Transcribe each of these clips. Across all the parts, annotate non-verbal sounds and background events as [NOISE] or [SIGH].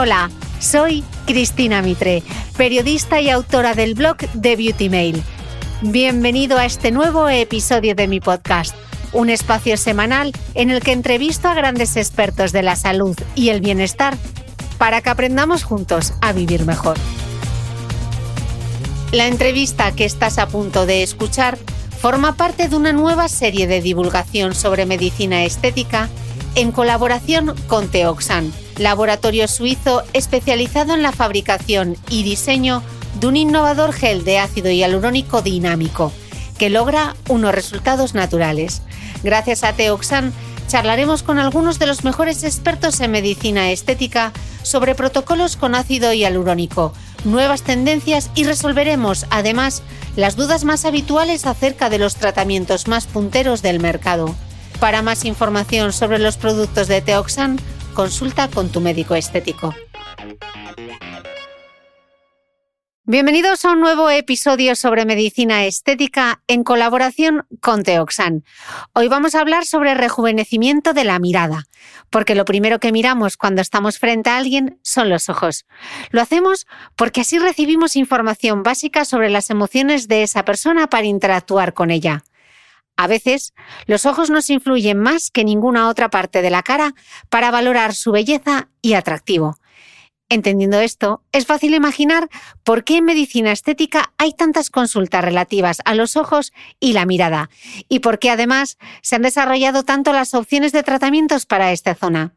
Hola, soy Cristina Mitre, periodista y autora del blog de Beauty Mail. Bienvenido a este nuevo episodio de mi podcast, un espacio semanal en el que entrevisto a grandes expertos de la salud y el bienestar para que aprendamos juntos a vivir mejor. La entrevista que estás a punto de escuchar forma parte de una nueva serie de divulgación sobre medicina estética en colaboración con Teoxan laboratorio suizo especializado en la fabricación y diseño de un innovador gel de ácido hialurónico dinámico que logra unos resultados naturales. Gracias a Teoxan charlaremos con algunos de los mejores expertos en medicina estética sobre protocolos con ácido hialurónico, nuevas tendencias y resolveremos, además, las dudas más habituales acerca de los tratamientos más punteros del mercado. Para más información sobre los productos de Teoxan, consulta con tu médico estético. Bienvenidos a un nuevo episodio sobre medicina estética en colaboración con Teoxan. Hoy vamos a hablar sobre rejuvenecimiento de la mirada, porque lo primero que miramos cuando estamos frente a alguien son los ojos. Lo hacemos porque así recibimos información básica sobre las emociones de esa persona para interactuar con ella. A veces, los ojos nos influyen más que ninguna otra parte de la cara para valorar su belleza y atractivo. Entendiendo esto, es fácil imaginar por qué en medicina estética hay tantas consultas relativas a los ojos y la mirada, y por qué además se han desarrollado tanto las opciones de tratamientos para esta zona.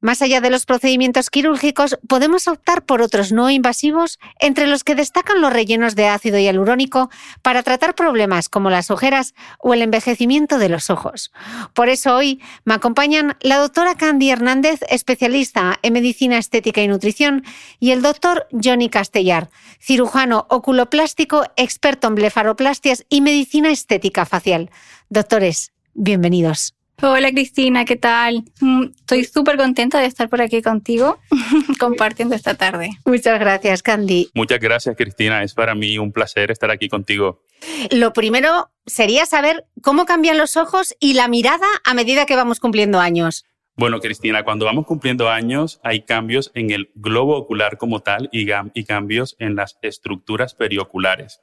Más allá de los procedimientos quirúrgicos, podemos optar por otros no invasivos, entre los que destacan los rellenos de ácido hialurónico para tratar problemas como las ojeras o el envejecimiento de los ojos. Por eso hoy me acompañan la doctora Candy Hernández, especialista en medicina estética y nutrición, y el doctor Johnny Castellar, cirujano oculoplástico, experto en blefaroplastias y medicina estética facial. Doctores, bienvenidos. Hola Cristina, ¿qué tal? Mm, estoy súper contenta de estar por aquí contigo [LAUGHS] compartiendo esta tarde. Muchas gracias, Candy. Muchas gracias, Cristina. Es para mí un placer estar aquí contigo. Lo primero sería saber cómo cambian los ojos y la mirada a medida que vamos cumpliendo años. Bueno, Cristina, cuando vamos cumpliendo años hay cambios en el globo ocular como tal y, y cambios en las estructuras perioculares.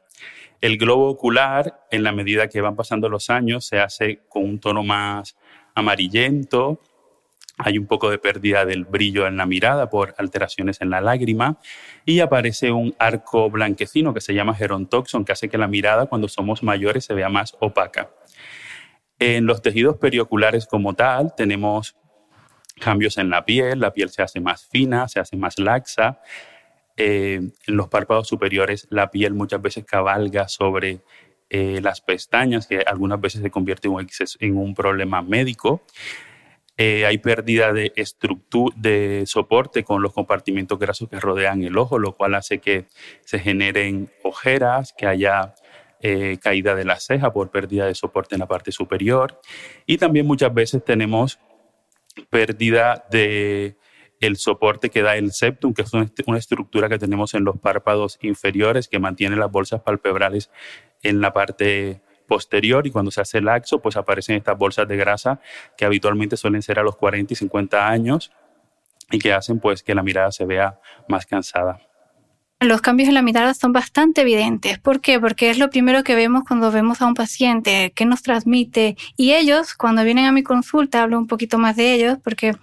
El globo ocular, en la medida que van pasando los años, se hace con un tono más amarillento, hay un poco de pérdida del brillo en la mirada por alteraciones en la lágrima y aparece un arco blanquecino que se llama gerontoxon, que hace que la mirada cuando somos mayores se vea más opaca. En los tejidos perioculares como tal tenemos cambios en la piel, la piel se hace más fina, se hace más laxa. Eh, en los párpados superiores la piel muchas veces cabalga sobre eh, las pestañas, que algunas veces se convierte en un, en un problema médico. Eh, hay pérdida de estructura, de soporte con los compartimentos grasos que rodean el ojo, lo cual hace que se generen ojeras, que haya eh, caída de la ceja por pérdida de soporte en la parte superior. Y también muchas veces tenemos pérdida de el soporte que da el septum, que es una estructura que tenemos en los párpados inferiores que mantiene las bolsas palpebrales en la parte posterior y cuando se hace laxo, pues aparecen estas bolsas de grasa que habitualmente suelen ser a los 40 y 50 años y que hacen pues que la mirada se vea más cansada. Los cambios en la mirada son bastante evidentes. ¿Por qué? Porque es lo primero que vemos cuando vemos a un paciente, qué nos transmite. Y ellos, cuando vienen a mi consulta, hablo un poquito más de ellos, porque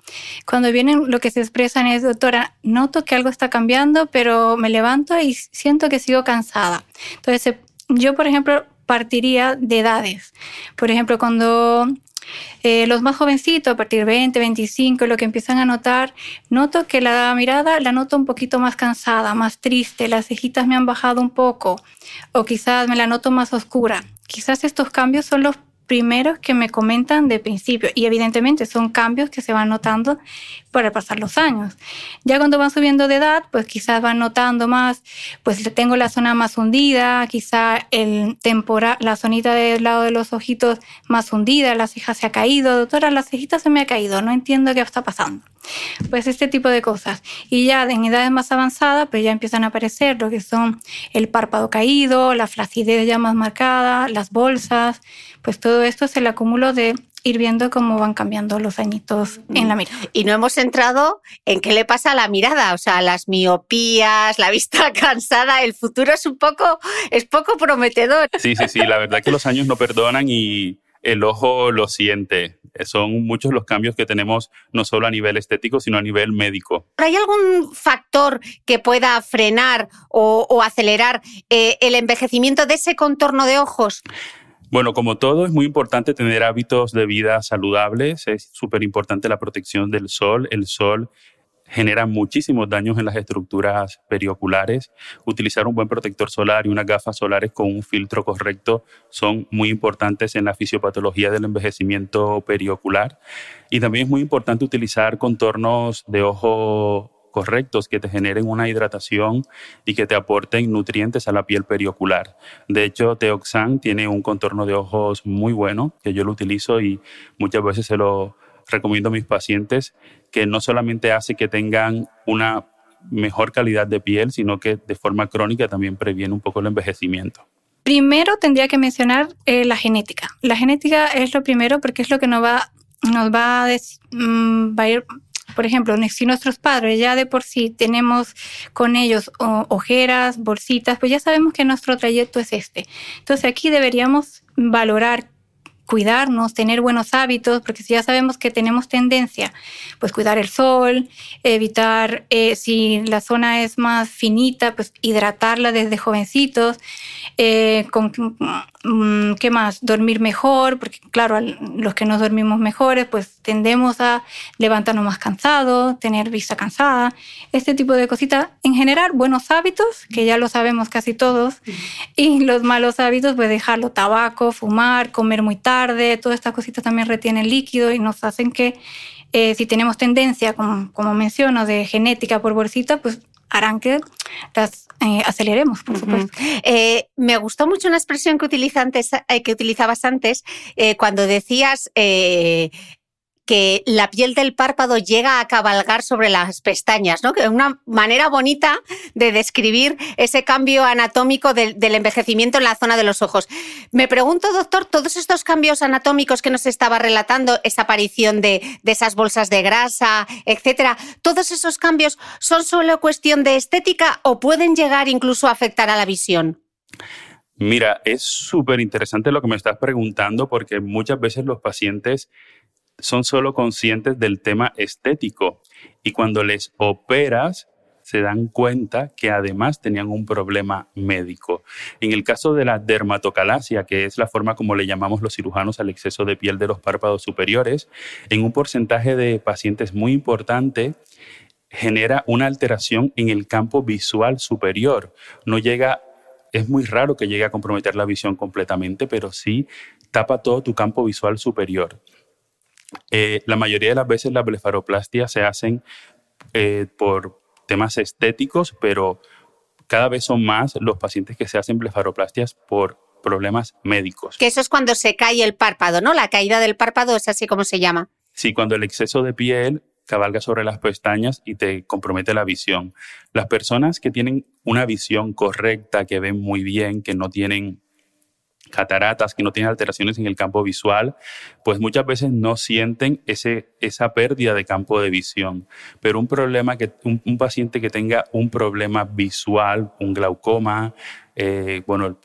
cuando vienen lo que se expresan es, doctora, noto que algo está cambiando, pero me levanto y siento que sigo cansada. Entonces, yo, por ejemplo, partiría de edades. Por ejemplo, cuando eh, los más jovencitos, a partir de 20, 25, lo que empiezan a notar, noto que la mirada la noto un poquito más cansada, más triste, las cejitas me han bajado un poco, o quizás me la noto más oscura. Quizás estos cambios son los primeros que me comentan de principio y evidentemente son cambios que se van notando para pasar los años. Ya cuando van subiendo de edad, pues quizás van notando más, pues tengo la zona más hundida, quizá el temporal, la zonita del lado de los ojitos más hundida, la ceja se ha caído, doctora, la cejita se me ha caído, no entiendo qué está pasando. Pues este tipo de cosas. Y ya en edades más avanzadas, pues ya empiezan a aparecer lo que son el párpado caído, la flacidez ya más marcada, las bolsas, pues todo esto es el acúmulo de ir viendo cómo van cambiando los añitos en la mirada. Y no hemos entrado en qué le pasa a la mirada, o sea, las miopías, la vista [LAUGHS] cansada, el futuro es un poco, es poco prometedor. Sí, sí, sí, la verdad que los años no perdonan y el ojo lo siente. Son muchos los cambios que tenemos, no solo a nivel estético, sino a nivel médico. ¿Hay algún factor que pueda frenar o, acelerar eh, el envejecimiento de ese contorno de ojos? Bueno, como todo, es muy importante tener hábitos de vida saludables. Es súper importante la protección del sol. El sol genera muchísimos daños en las estructuras perioculares. Utilizar un buen protector solar y unas gafas solares con un filtro correcto son muy importantes en la fisiopatología del envejecimiento periocular. Y también es muy importante utilizar contornos de ojo correctos que te generen una hidratación y que te aporten nutrientes a la piel periocular. De hecho, Teoxan tiene un contorno de ojos muy bueno, que yo lo utilizo y muchas veces se lo recomiendo a mis pacientes, que no solamente hace que tengan una mejor calidad de piel, sino que de forma crónica también previene un poco el envejecimiento. Primero tendría que mencionar eh, la genética. La genética es lo primero porque es lo que nos va, nos va a, mm, va a ir por ejemplo, si nuestros padres ya de por sí tenemos con ellos ojeras, bolsitas, pues ya sabemos que nuestro trayecto es este. Entonces aquí deberíamos valorar cuidarnos, tener buenos hábitos, porque si ya sabemos que tenemos tendencia, pues cuidar el sol, evitar, eh, si la zona es más finita, pues hidratarla desde jovencitos, eh, con, ¿qué más? Dormir mejor, porque claro, los que nos dormimos mejores, pues tendemos a levantarnos más cansados, tener vista cansada, este tipo de cositas. En general, buenos hábitos, que ya lo sabemos casi todos, y los malos hábitos, pues dejarlo tabaco, fumar, comer muy tarde, todas estas cositas también retienen líquido y nos hacen que eh, si tenemos tendencia, como, como, menciono, de genética por bolsita, pues harán que las eh, aceleremos, por supuesto. Eh, me gustó mucho una expresión que, que utilizabas antes cuando decías que la piel del párpado llega a cabalgar sobre las pestañas, ¿no? Que es una manera bonita de describir ese cambio anatómico del, envejecimiento en la zona de los ojos. Me pregunto, doctor, todos estos cambios anatómicos que nos estaba relatando, esa aparición de, de esas bolsas de grasa, etcétera, ¿todos esos cambios son solo cuestión de estética o pueden llegar incluso a afectar a la visión? Mira, es súper interesante lo que me estás preguntando porque muchas veces los pacientes son solo conscientes del tema estético y cuando les operas se dan cuenta que además tenían un problema médico. En el caso de la dermatocalasia, que es la forma como le llamamos los cirujanos al exceso de piel de los párpados superiores, en un porcentaje de pacientes muy importante, genera una alteración en el campo visual superior. No llega es muy raro que llegue a comprometer la visión completamente, pero sí tapa todo tu campo visual superior. Eh, la mayoría de las veces las blefaroplastias se hacen eh, por temas estéticos, pero cada vez son más los pacientes que se hacen blefaroplastias por problemas médicos. Que eso es cuando se cae el párpado, ¿no? La caída del párpado es así como se llama. Sí, cuando el exceso de piel cabalga sobre las pestañas y te compromete la visión. Las personas que tienen una visión correcta, que ven muy bien, que no tienen cataratas, que no tienen alteraciones en el campo visual, pues muchas veces no sienten ese, esa pérdida de campo de visión. Pero un problema que un, paciente que tenga un problema visual, un glaucoma, eh, bueno,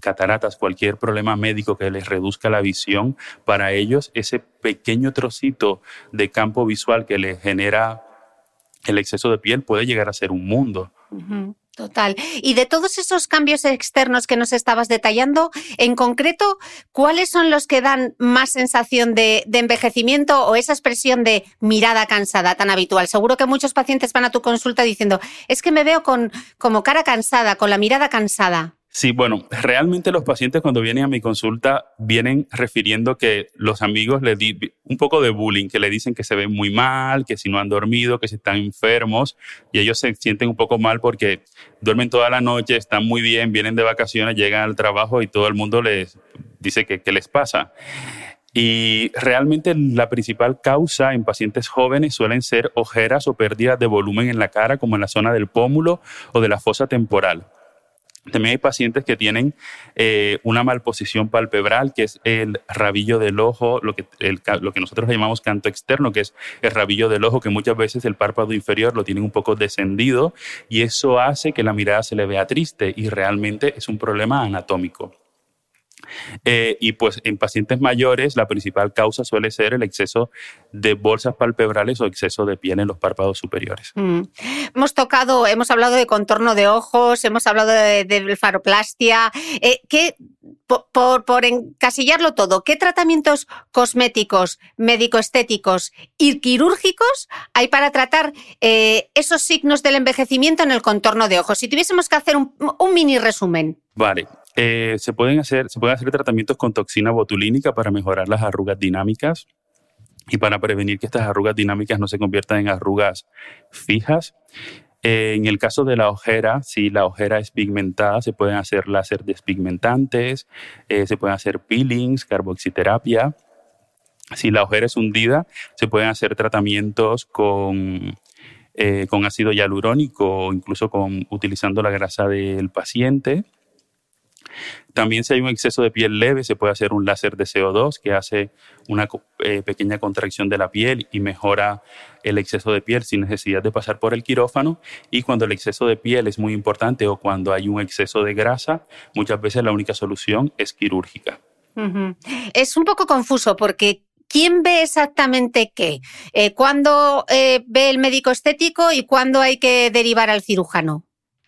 cataratas, cualquier problema médico que les reduzca la visión, para ellos ese pequeño trocito de campo visual que les genera el exceso de piel puede llegar a ser un mundo. Total. Y de todos esos cambios externos que nos estabas detallando, en concreto, ¿cuáles son los que dan más sensación de, envejecimiento o esa expresión de mirada cansada tan habitual? Seguro que muchos pacientes van a tu consulta diciendo, es que me veo con como cara cansada, con la mirada cansada. Sí, bueno, realmente los pacientes cuando vienen a mi consulta vienen refiriendo que los amigos le di un poco de bullying, que le dicen que se ven muy mal, que si no han dormido, que si están enfermos y ellos se sienten un poco mal porque duermen toda la noche, están muy bien, vienen de vacaciones, llegan al trabajo y todo el mundo les dice que les pasa. Y realmente la principal causa en pacientes jóvenes suelen ser ojeras o pérdidas de volumen en la cara, como en la zona del pómulo o de la fosa temporal. También hay pacientes que tienen eh, una malposición palpebral, que es el rabillo del ojo, lo que, lo que nosotros llamamos canto externo, que es el rabillo del ojo, que muchas veces el párpado inferior lo tienen un poco descendido y eso hace que la mirada se le vea triste y realmente es un problema anatómico. Eh, y pues en pacientes mayores la principal causa suele ser el exceso de bolsas palpebrales o exceso de piel en los párpados superiores. Mm. Hemos tocado, hemos hablado de contorno de ojos, hemos hablado de, de faroplastia. Eh, por, encasillarlo todo, ¿qué tratamientos cosméticos, médico-estéticos y quirúrgicos hay para tratar eh, esos signos del envejecimiento en el contorno de ojos? Si tuviésemos que hacer un, un mini resumen. Vale, eh, se, pueden hacer, se pueden hacer tratamientos con toxina botulínica para mejorar las arrugas dinámicas y para prevenir que estas arrugas dinámicas no se conviertan en arrugas fijas. Eh, en el caso de la ojera, si la ojera es pigmentada, se pueden hacer láser despigmentantes, eh, se pueden hacer peelings, carboxiterapia. Si la ojera es hundida, se pueden hacer tratamientos con, con ácido hialurónico o incluso con, utilizando la grasa del paciente. También si hay un exceso de piel leve, se puede hacer un láser de CO2 que hace una eh, pequeña contracción de la piel y mejora el exceso de piel sin necesidad de pasar por el quirófano. Y cuando el exceso de piel es muy importante o cuando hay un exceso de grasa, muchas veces la única solución es quirúrgica. Es un poco confuso porque ¿quién ve exactamente qué? Eh, ¿Cuándo eh, ve el médico estético y cuándo hay que derivar al cirujano?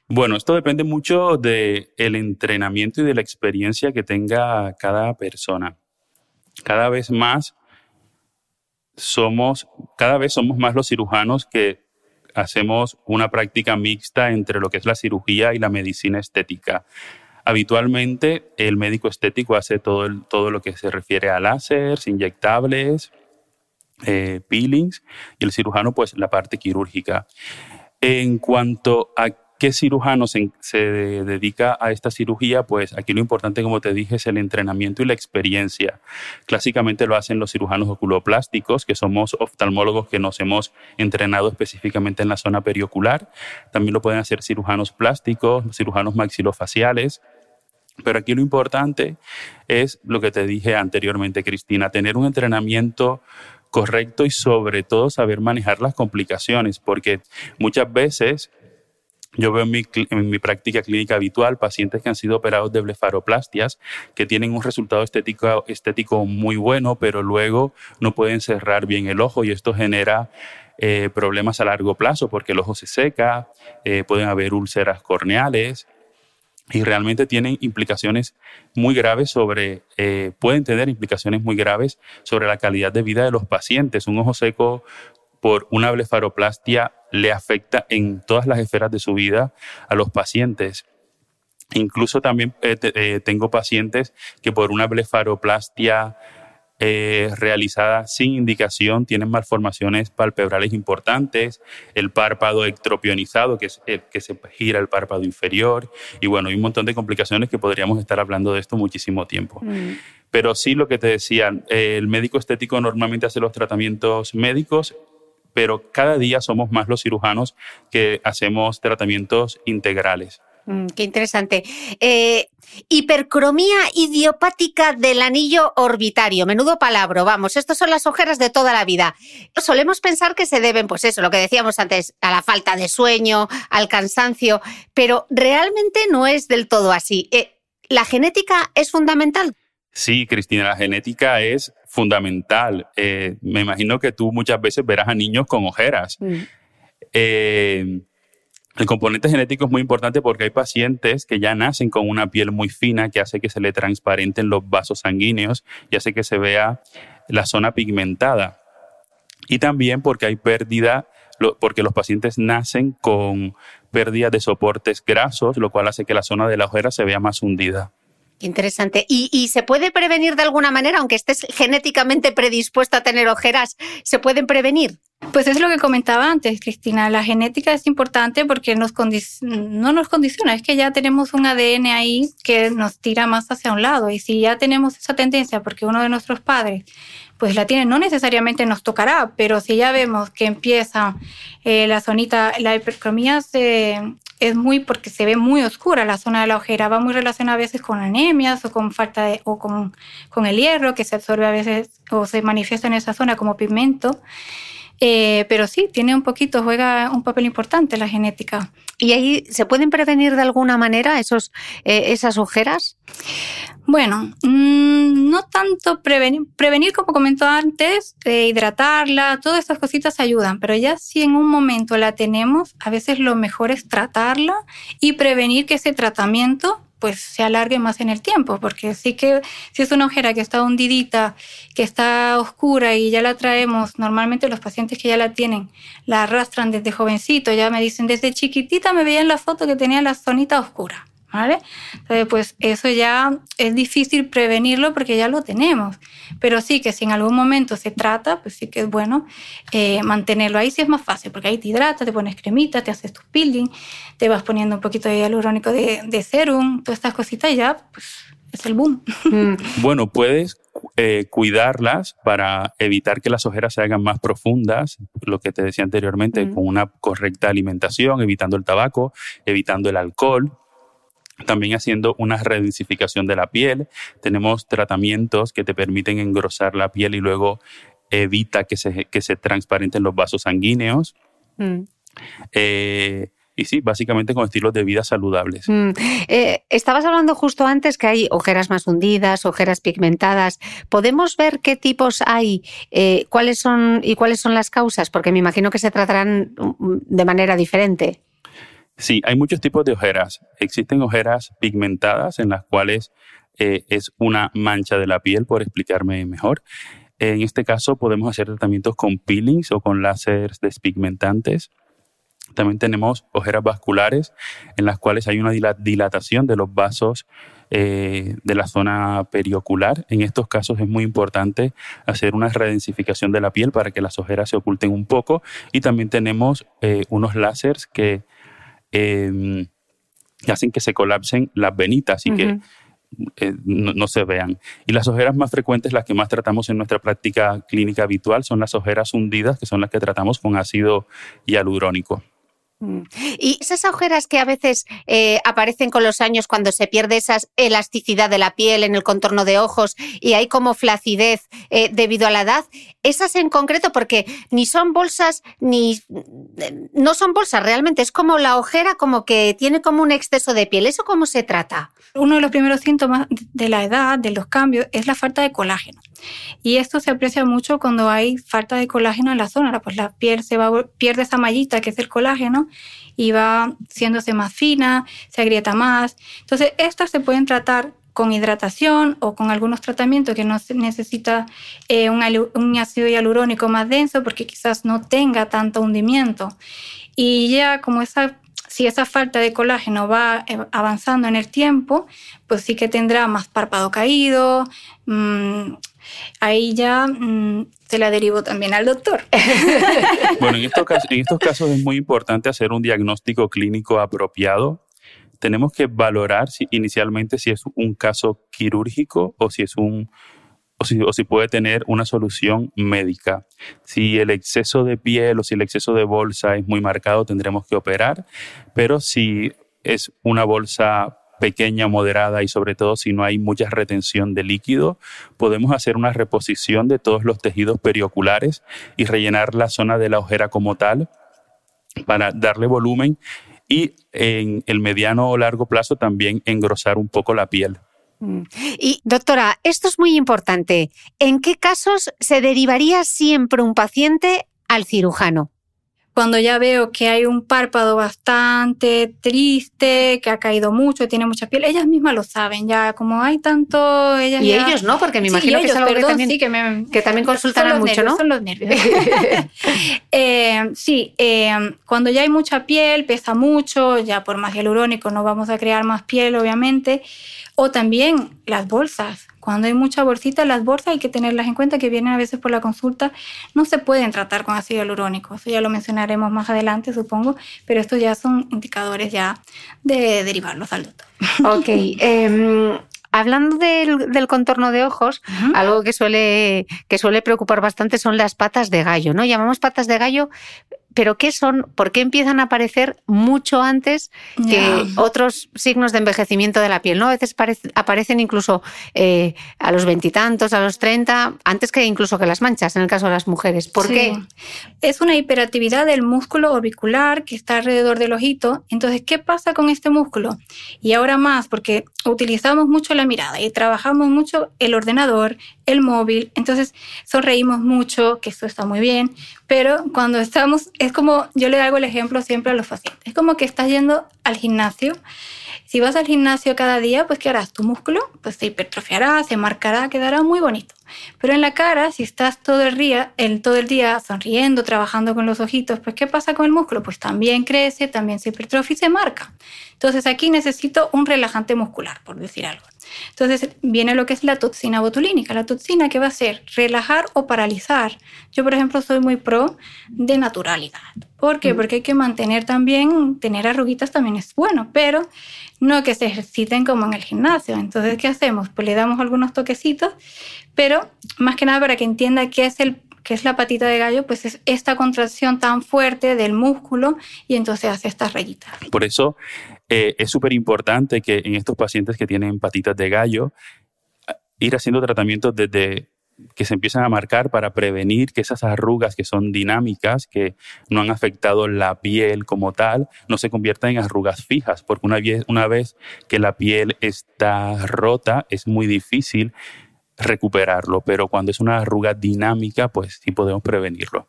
Bueno, esto depende mucho del entrenamiento y de la experiencia que tenga cada persona. Cada vez más somos, cada vez somos más los cirujanos que hacemos una práctica mixta entre lo que es la cirugía y la medicina estética. Habitualmente el médico estético hace todo, todo lo que se refiere a láseres, inyectables, eh, peelings y el cirujano pues la parte quirúrgica. En cuanto a ¿Qué cirujano se, dedica a esta cirugía? Pues aquí lo importante, como te dije, es el entrenamiento y la experiencia. Clásicamente lo hacen los cirujanos oculoplásticos, que somos oftalmólogos que nos hemos entrenado específicamente en la zona periocular. También lo pueden hacer cirujanos plásticos, cirujanos maxilofaciales. Pero aquí lo importante es lo que te dije anteriormente, Cristina, tener un entrenamiento correcto y sobre todo saber manejar las complicaciones, porque muchas veces yo veo en mi, práctica clínica habitual pacientes que han sido operados de blefaroplastias, que tienen un resultado estético, estético muy bueno, pero luego no pueden cerrar bien el ojo y esto genera eh, problemas a largo plazo porque el ojo se seca, eh, pueden haber úlceras corneales y realmente tienen implicaciones muy graves sobre, eh, pueden tener implicaciones muy graves sobre la calidad de vida de los pacientes. Un ojo seco por una blefaroplastia le afecta en todas las esferas de su vida a los pacientes. Incluso también eh, eh, tengo pacientes que por una blefaroplastia eh, realizada sin indicación tienen malformaciones palpebrales importantes, el párpado ectropionizado, que es el que se gira el párpado inferior, y bueno, hay un montón de complicaciones que podríamos estar hablando de esto muchísimo tiempo. Mm. Pero sí lo que te decía, el médico estético normalmente hace los tratamientos médicos pero cada día somos más los cirujanos que hacemos tratamientos integrales. Mm, qué interesante. Eh, hipercromía idiopática del anillo orbitario. Menudo palabra, vamos. Estas son las ojeras de toda la vida. Solemos pensar que se deben, pues eso, lo que decíamos antes, a la falta de sueño, al cansancio, pero realmente no es del todo así. Eh, ¿La genética es fundamental? Sí, Cristina, la genética es fundamental. Eh, me imagino que tú muchas veces verás a niños con ojeras. Mm. Eh, el componente genético es muy importante porque hay pacientes que ya nacen con una piel muy fina que hace que se le transparenten los vasos sanguíneos y hace que se vea la zona pigmentada. Y también porque hay pérdida, porque los pacientes nacen con pérdida de soportes grasos, lo cual hace que la zona de la ojera se vea más hundida. Interesante. ¿Y, se puede prevenir de alguna manera, aunque estés genéticamente predispuesto a tener ojeras? ¿Se pueden prevenir? Pues es lo que comentaba antes, Cristina. La genética es importante porque nos no nos condiciona, es que ya tenemos un ADN ahí que nos tira más hacia un lado. Y si ya tenemos esa tendencia porque uno de nuestros padres pues la tiene, no necesariamente nos tocará, pero si ya vemos que empieza eh, la zonita, la hipercromía es muy porque se ve muy oscura la zona de la ojera, va muy relacionada a veces con anemias o con falta de, o con, con el hierro que se absorbe a veces o se manifiesta en esa zona como pigmento. Eh, pero sí, tiene un poquito, juega un papel importante la genética. ¿Y ahí se pueden prevenir de alguna manera esos, eh, esas ojeras? Bueno, mm, no tanto prevenir, prevenir como comentó antes, hidratarla, todas estas cositas ayudan, pero ya si en un momento la tenemos, a veces lo mejor es tratarla y prevenir que ese tratamiento pues se alargue más en el tiempo, porque sí que si es una ojera que está hundidita, que está oscura y ya la traemos, normalmente los pacientes que ya la tienen la arrastran desde jovencito, ya me dicen, desde chiquitita me veían la foto que tenía la zonita oscura. ¿Vale? Entonces, pues eso ya es difícil prevenirlo porque ya lo tenemos. Pero sí que si en algún momento se trata, pues sí que es bueno eh, mantenerlo ahí, sí es más fácil, porque ahí te hidratas, te pones cremita, te haces tu peeling, te vas poniendo un poquito de hialurónico de, de serum, todas estas cositas ya, pues es el boom. Mm. [LAUGHS] Bueno, puedes eh, cuidarlas para evitar que las ojeras se hagan más profundas, lo que te decía anteriormente, mm. con una correcta alimentación, evitando el tabaco, evitando el alcohol, también haciendo una redensificación de la piel. Tenemos tratamientos que te permiten engrosar la piel y luego evita que se, que se transparenten los vasos sanguíneos. Mm. Eh, y sí, básicamente con estilos de vida saludables. Mm. Eh, estabas hablando justo antes que hay ojeras más hundidas, ojeras pigmentadas. ¿Podemos ver qué tipos hay, eh, cuáles son y cuáles son las causas? Porque me imagino que se tratarán mm, de manera diferente. Sí, hay muchos tipos de ojeras. Existen ojeras pigmentadas en las cuales eh, es una mancha de la piel, por explicarme mejor. En este caso podemos hacer tratamientos con peelings o con láseres despigmentantes. También tenemos ojeras vasculares en las cuales hay una dilatación de los vasos eh, de la zona periocular. En estos casos es muy importante hacer una redensificación de la piel para que las ojeras se oculten un poco. Y también tenemos eh, unos láseres que eh, hacen que se colapsen las venitas y que eh, no, se vean. Y las ojeras más frecuentes, las que más tratamos en nuestra práctica clínica habitual, son las ojeras hundidas, que son las que tratamos con ácido hialurónico. Mm. Y esas ojeras que a veces eh, aparecen con los años cuando se pierde esa elasticidad de la piel en el contorno de ojos y hay como flacidez eh, debido a la edad, esas en concreto, porque ni son bolsas ni no son bolsas realmente, es como la ojera como que tiene como un exceso de piel. ¿Eso cómo se trata? Uno de los primeros síntomas de la edad, de los cambios, es la falta de colágeno. Y esto se aprecia mucho cuando hay falta de colágeno en la zona, pues la piel se va, pierde esa mallita que es el colágeno y va haciéndose más fina, se agrieta más. Entonces, estas se pueden tratar con hidratación o con algunos tratamientos que no necesita eh, un, un, ácido hialurónico más denso porque quizás no tenga tanto hundimiento. Y ya como esa si esa falta de colágeno va eh, avanzando en el tiempo, pues sí que tendrá más párpado caído. Mm, ahí ya mm, se la derivo también al doctor. [LAUGHS] bueno, en estos, casos, en estos casos es muy importante hacer un diagnóstico clínico apropiado. Tenemos que valorar si, inicialmente si es un caso quirúrgico o si es un o si, o si, puede tener una solución médica. Si el exceso de piel o si el exceso de bolsa es muy marcado, tendremos que operar, pero si es una bolsa pequeña, moderada y sobre todo si no hay mucha retención de líquido, podemos hacer una reposición de todos los tejidos perioculares y rellenar la zona de la ojera como tal para darle volumen y en el mediano o largo plazo también engrosar un poco la piel. Mm. Y doctora, esto es muy importante. ¿En qué casos se derivaría siempre un paciente al cirujano? Cuando ya veo que hay un párpado bastante triste, que ha caído mucho, tiene mucha piel, ellas mismas lo saben, ya como hay tanto... Ellas y ellos no, porque me imagino que es algo que también, que, también consultan mucho, ¿no? Son los nervios. [LAUGHS] Eh, sí, eh, cuando ya hay mucha piel, pesa mucho, ya por más hialurónico no vamos a crear más piel, obviamente, o también las bolsas. Cuando hay mucha bolsita, las bolsas hay que tenerlas en cuenta que vienen a veces por la consulta. No se pueden tratar con ácido hialurónico. Eso ya lo mencionaremos más adelante, supongo. Pero estos ya son indicadores ya de derivarlos al doctor. [LAUGHS] Ok. Em, hablando del, contorno de ojos, algo que suele, que suele preocupar bastante son las patas de gallo, ¿no? Llamamos patas de gallo pero ¿qué son? ¿Por qué empiezan a aparecer mucho antes que otros signos de envejecimiento de la piel? ¿no? A veces aparecen incluso eh, a los veintitantos, a los treinta, antes que incluso que las manchas, en el caso de las mujeres. ¿Por qué? Es una hiperactividad del músculo orbicular que está alrededor del ojito. Entonces, ¿qué pasa con este músculo? Y ahora más, porque utilizamos mucho la mirada y trabajamos mucho el ordenador, el móvil, entonces sonreímos mucho, que eso está muy bien, pero cuando estamos, es como, yo le hago el ejemplo siempre a los pacientes, es como que estás yendo al gimnasio. Si vas al gimnasio cada día, pues ¿qué harás? Tu músculo pues se hipertrofiará, se marcará, quedará muy bonito. Pero en la cara, si estás todo el día, el, todo el día sonriendo, trabajando con los ojitos, pues ¿qué pasa con el músculo? Pues también crece, también se hipertrofia y se marca. Entonces aquí necesito un relajante muscular, por decir algo. Entonces viene lo que es la toxina botulínica. La toxina que va a ser relajar o paralizar. Yo, por ejemplo, soy muy pro de naturalidad. ¿Por qué? Mm. Porque hay que mantener también, tener arruguitas también es bueno, pero no que se ejerciten como en el gimnasio. Entonces, ¿qué hacemos? Pues le damos algunos toquecitos, pero más que nada para que entienda qué es el que es la patita de gallo, pues es esta contracción tan fuerte del músculo y entonces hace estas rayitas. Por eso eh, es súper importante que en estos pacientes que tienen patitas de gallo, ir haciendo tratamientos desde que se empiezan a marcar para prevenir que esas arrugas que son dinámicas, que no han afectado la piel como tal, no se conviertan en arrugas fijas, porque una vez, una vez que la piel está rota es muy difícil recuperarlo, pero cuando es una arruga dinámica, pues sí podemos prevenirlo.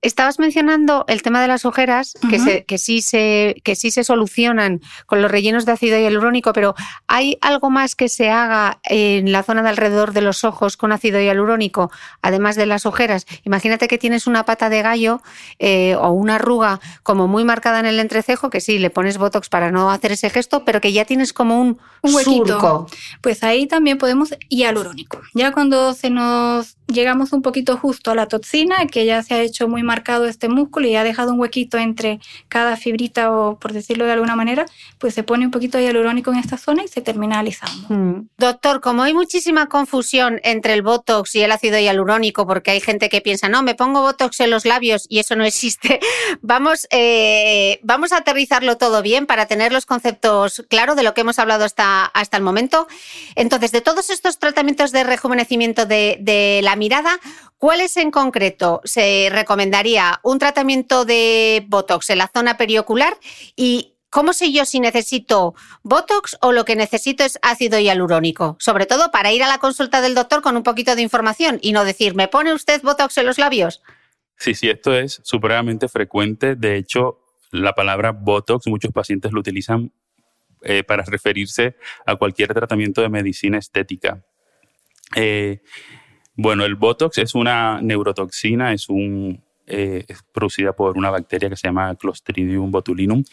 Estabas mencionando el tema de las ojeras, que, que, sí se, que sí se solucionan con los rellenos de ácido hialurónico, pero ¿hay algo más que se haga en la zona de alrededor de los ojos con ácido hialurónico, además de las ojeras? Imagínate que tienes una pata de gallo eh, o una arruga como muy marcada en el entrecejo, que sí, le pones botox para no hacer ese gesto, pero que ya tienes como un, un huequito. Pues ahí también podemos hialurónico. Ya cuando se nos llegamos un poquito justo a la toxina, que ya se ha hecho muy marcado este músculo y ha dejado un huequito entre cada fibrita o por decirlo de alguna manera, pues se pone un poquito de hialurónico en esta zona y se termina alisando. Mm. Doctor, como hay muchísima confusión entre el Botox y el ácido hialurónico, porque hay gente que piensa, no, me pongo Botox en los labios y eso no existe, [LAUGHS] vamos, eh, vamos a aterrizarlo todo bien para tener los conceptos claros de lo que hemos hablado hasta, hasta el momento. Entonces, de todos estos tratamientos de rejuvenecimiento de, de la mirada, ¿cuáles en concreto se recomendaría un tratamiento de Botox en la zona periocular y ¿Cómo sé yo si necesito Botox o lo que necesito es ácido hialurónico? Sobre todo para ir a la consulta del doctor con un poquito de información y no decir, ¿me pone usted Botox en los labios? Sí, sí, esto es supremamente frecuente. De hecho, la palabra Botox muchos pacientes lo utilizan eh, para referirse a cualquier tratamiento de medicina estética. Eh, bueno, el Botox es una neurotoxina, es un, eh, es producida por una bacteria que se llama Clostridium botulinum.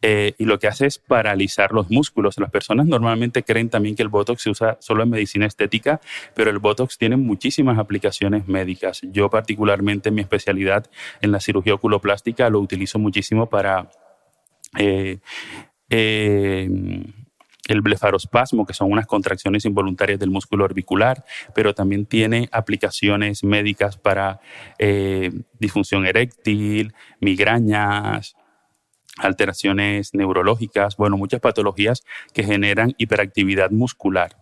Eh, y lo que hace es paralizar los músculos. Las personas normalmente creen también que el Botox se usa solo en medicina estética, pero el Botox tiene muchísimas aplicaciones médicas. Yo particularmente en mi especialidad en la cirugía oculoplástica lo utilizo muchísimo para eh, el blefarospasmo, que son unas contracciones involuntarias del músculo orbicular, pero también tiene aplicaciones médicas para eh, disfunción eréctil, migrañas, alteraciones neurológicas, bueno, muchas patologías que generan hiperactividad muscular.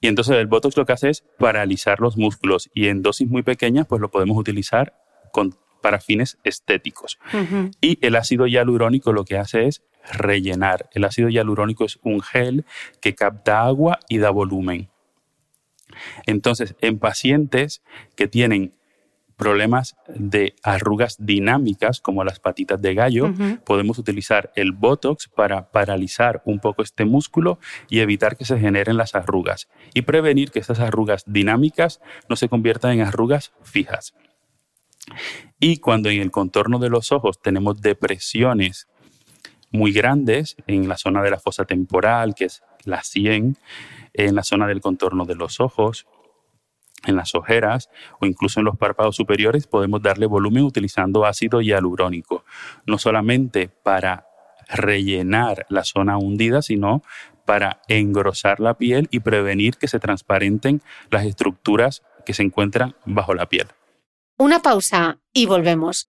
Y entonces el Botox lo que hace es paralizar los músculos y en dosis muy pequeñas pues lo podemos utilizar para fines estéticos. Y el ácido hialurónico lo que hace es rellenar. El ácido hialurónico es un gel que capta agua y da volumen. Entonces, en pacientes que tienen problemas de arrugas dinámicas, como las patitas de gallo, podemos utilizar el Botox para paralizar un poco este músculo y evitar que se generen las arrugas y prevenir que estas arrugas dinámicas no se conviertan en arrugas fijas. Y cuando en el contorno de los ojos tenemos depresiones muy grandes en la zona de la fosa temporal, que es la 100, en la zona del contorno de los ojos, en las ojeras o incluso en los párpados superiores, podemos darle volumen utilizando ácido hialurónico, no solamente para rellenar la zona hundida, sino para engrosar la piel y prevenir que se transparenten las estructuras que se encuentran bajo la piel. Una pausa y volvemos.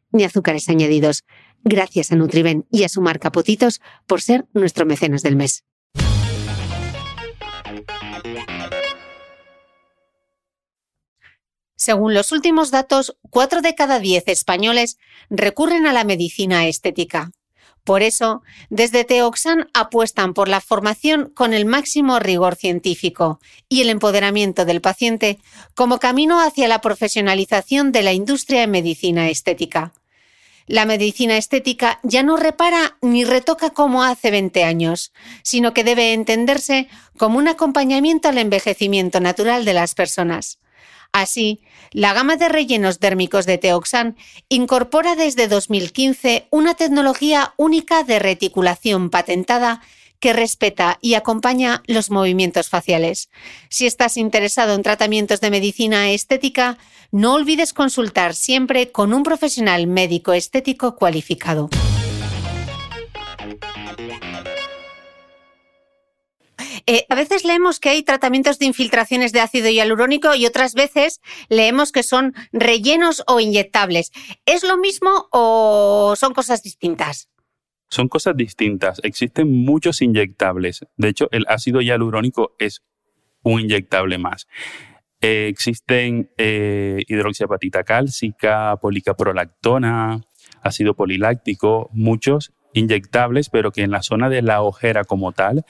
ni azúcares añadidos. Gracias a Nutriben y a su marca Potitos por ser nuestro mecenas del mes. Según los últimos datos, 4 de cada 10 españoles recurren a la medicina estética. Por eso, desde Teoxan apuestan por la formación con el máximo rigor científico y el empoderamiento del paciente como camino hacia la profesionalización de la industria en medicina estética. La medicina estética ya no repara ni retoca como hace 20 años, sino que debe entenderse como un acompañamiento al envejecimiento natural de las personas. Así, la gama de rellenos dérmicos de Teoxan incorpora desde 2015 una tecnología única de reticulación patentada que respeta y acompaña los movimientos faciales. Si estás interesado en tratamientos de medicina estética, no olvides consultar siempre con un profesional médico estético cualificado. Eh, a veces leemos que hay tratamientos de infiltraciones de ácido hialurónico y otras veces leemos que son rellenos o inyectables. ¿Es lo mismo o son cosas distintas? Son cosas distintas. Existen muchos inyectables. De hecho, el ácido hialurónico es un inyectable más. Eh, existen eh, hidroxiapatita cálcica, policaprolactona, ácido poliláctico, muchos inyectables, pero que en la zona de la ojera como tal,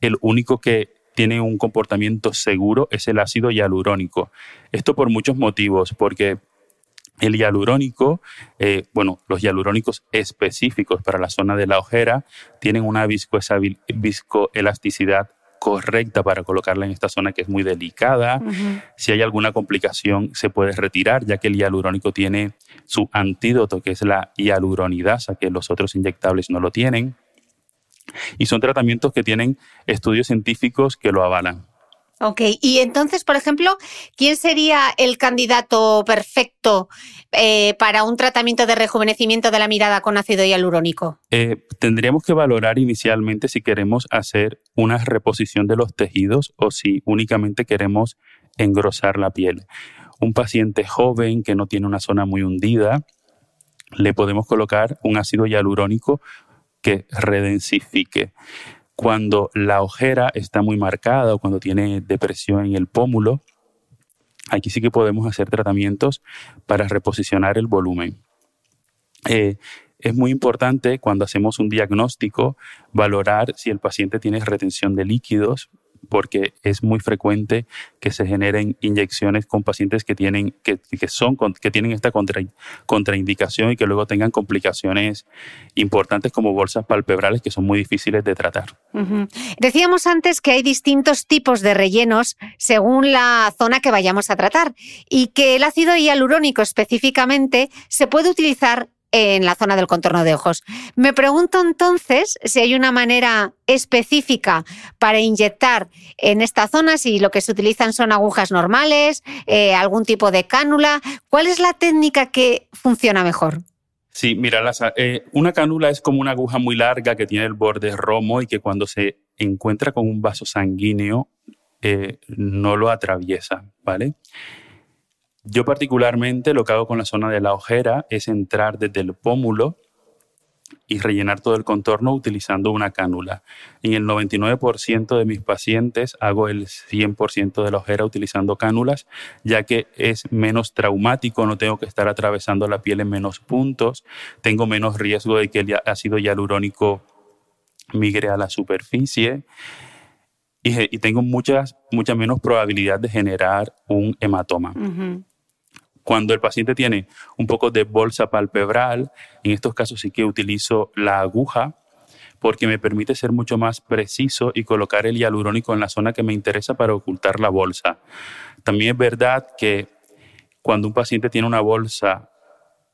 el único que tiene un comportamiento seguro es el ácido hialurónico. Esto por muchos motivos, porque el hialurónico, eh, bueno, los hialurónicos específicos para la zona de la ojera tienen una viscoelasticidad correcta para colocarla en esta zona que es muy delicada. Si hay alguna complicación, se puede retirar, ya que el hialurónico tiene su antídoto, que es la hialuronidasa, que los otros inyectables no lo tienen. Y son tratamientos que tienen estudios científicos que lo avalan. Ok, y entonces, por ejemplo, ¿quién sería el candidato perfecto eh, para un tratamiento de rejuvenecimiento de la mirada con ácido hialurónico? Eh, tendríamos que valorar inicialmente si queremos hacer una reposición de los tejidos o si únicamente queremos engrosar la piel. Un paciente joven que no tiene una zona muy hundida, le podemos colocar un ácido hialurónico que redensifique cuando la ojera está muy marcada o cuando tiene depresión en el pómulo, aquí sí que podemos hacer tratamientos para reposicionar el volumen. Eh, es muy importante cuando hacemos un diagnóstico valorar si el paciente tiene retención de líquidos, porque es muy frecuente que se generen inyecciones con pacientes que tienen, que, son, que tienen esta contraindicación y que luego tengan complicaciones importantes como bolsas palpebrales que son muy difíciles de tratar. Decíamos antes que hay distintos tipos de rellenos según la zona que vayamos a tratar y que el ácido hialurónico específicamente se puede utilizar en la zona del contorno de ojos. Me pregunto entonces si hay una manera específica para inyectar en esta zona, si lo que se utilizan son agujas normales, eh, algún tipo de cánula. ¿Cuál es la técnica que funciona mejor? Sí, mira, eh, una cánula es como una aguja muy larga que tiene el borde romo y que cuando se encuentra con un vaso sanguíneo eh, no lo atraviesa, ¿vale? Yo particularmente lo que hago con la zona de la ojera es entrar desde el pómulo y rellenar todo el contorno utilizando una cánula. En el 99% de mis pacientes hago el 100% de la ojera utilizando cánulas, ya que es menos traumático, no tengo que estar atravesando la piel en menos puntos, tengo menos riesgo de que el ácido hialurónico migre a la superficie y, tengo muchas, mucha menos probabilidad de generar un hematoma. Cuando el paciente tiene un poco de bolsa palpebral, en estos casos sí que utilizo la aguja porque me permite ser mucho más preciso y colocar el hialurónico en la zona que me interesa para ocultar la bolsa. También es verdad que cuando un paciente tiene una bolsa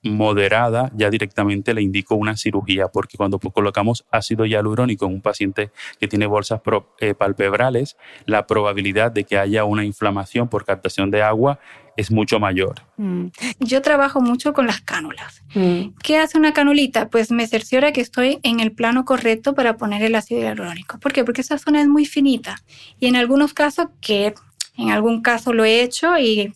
moderada, ya directamente le indico una cirugía, porque cuando colocamos ácido hialurónico en un paciente que tiene bolsas eh, palpebrales, la probabilidad de que haya una inflamación por captación de agua es mucho mayor. Mm. Yo trabajo mucho con las cánulas. Mm. ¿Qué hace una canulita? Pues me cerciora que estoy en el plano correcto para poner el ácido hialurónico. ¿Por qué? Porque esa zona es muy finita y en algunos casos que en algún caso lo he hecho y,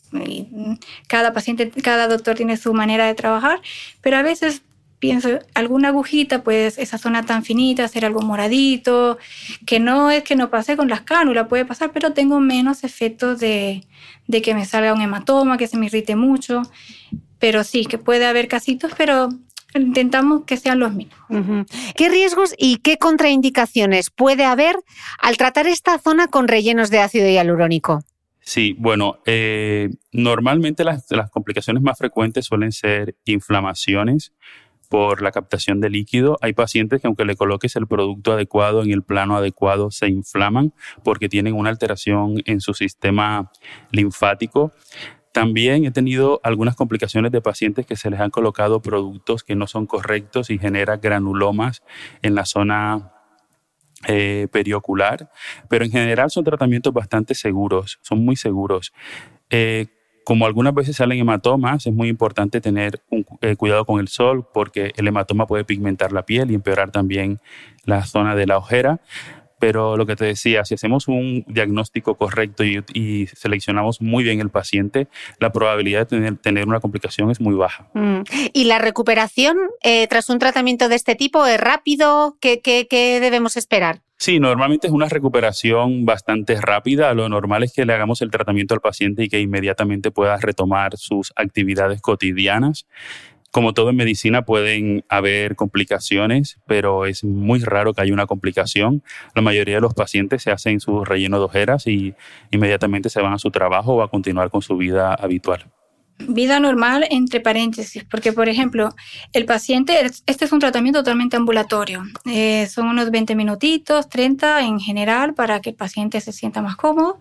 cada paciente, cada doctor tiene su manera de trabajar, pero a veces pienso, alguna agujita, pues esa zona tan finita, hacer algo moradito, que no es que no pase con las cánulas, puede pasar, pero tengo menos efectos de, de que me salga un hematoma, que se me irrite mucho, pero sí, que puede haber casitos, pero intentamos que sean los mismos. ¿Qué riesgos y qué contraindicaciones puede haber al tratar esta zona con rellenos de ácido hialurónico? Sí, bueno, eh, normalmente las, complicaciones más frecuentes suelen ser inflamaciones por la captación de líquido. Hay pacientes que aunque le coloques el producto adecuado en el plano adecuado se inflaman porque tienen una alteración en su sistema linfático. También he tenido algunas complicaciones de pacientes que se les han colocado productos que no son correctos y genera granulomas en la zona eh, periocular, pero en general son tratamientos bastante seguros, son muy seguros. Eh, como algunas veces salen hematomas, es muy importante tener eh, cuidado con el sol porque el hematoma puede pigmentar la piel y empeorar también la zona de la ojera. Pero lo que te decía, si hacemos un diagnóstico correcto y, seleccionamos muy bien el paciente, la probabilidad de tener, una complicación es muy baja. Mm. ¿Y la recuperación eh, tras un tratamiento de este tipo es rápido? ¿Qué, qué debemos esperar? Sí, normalmente es una recuperación bastante rápida. Lo normal es que le hagamos el tratamiento al paciente y que inmediatamente pueda retomar sus actividades cotidianas. Como todo en medicina pueden haber complicaciones, pero es muy raro que haya una complicación. La mayoría de los pacientes se hacen su relleno de ojeras y inmediatamente se van a su trabajo o a continuar con su vida habitual. Vida normal entre paréntesis, porque por ejemplo, el paciente, este es un tratamiento totalmente ambulatorio, eh, son unos 20 minutitos, 30 en general, para que el paciente se sienta más cómodo.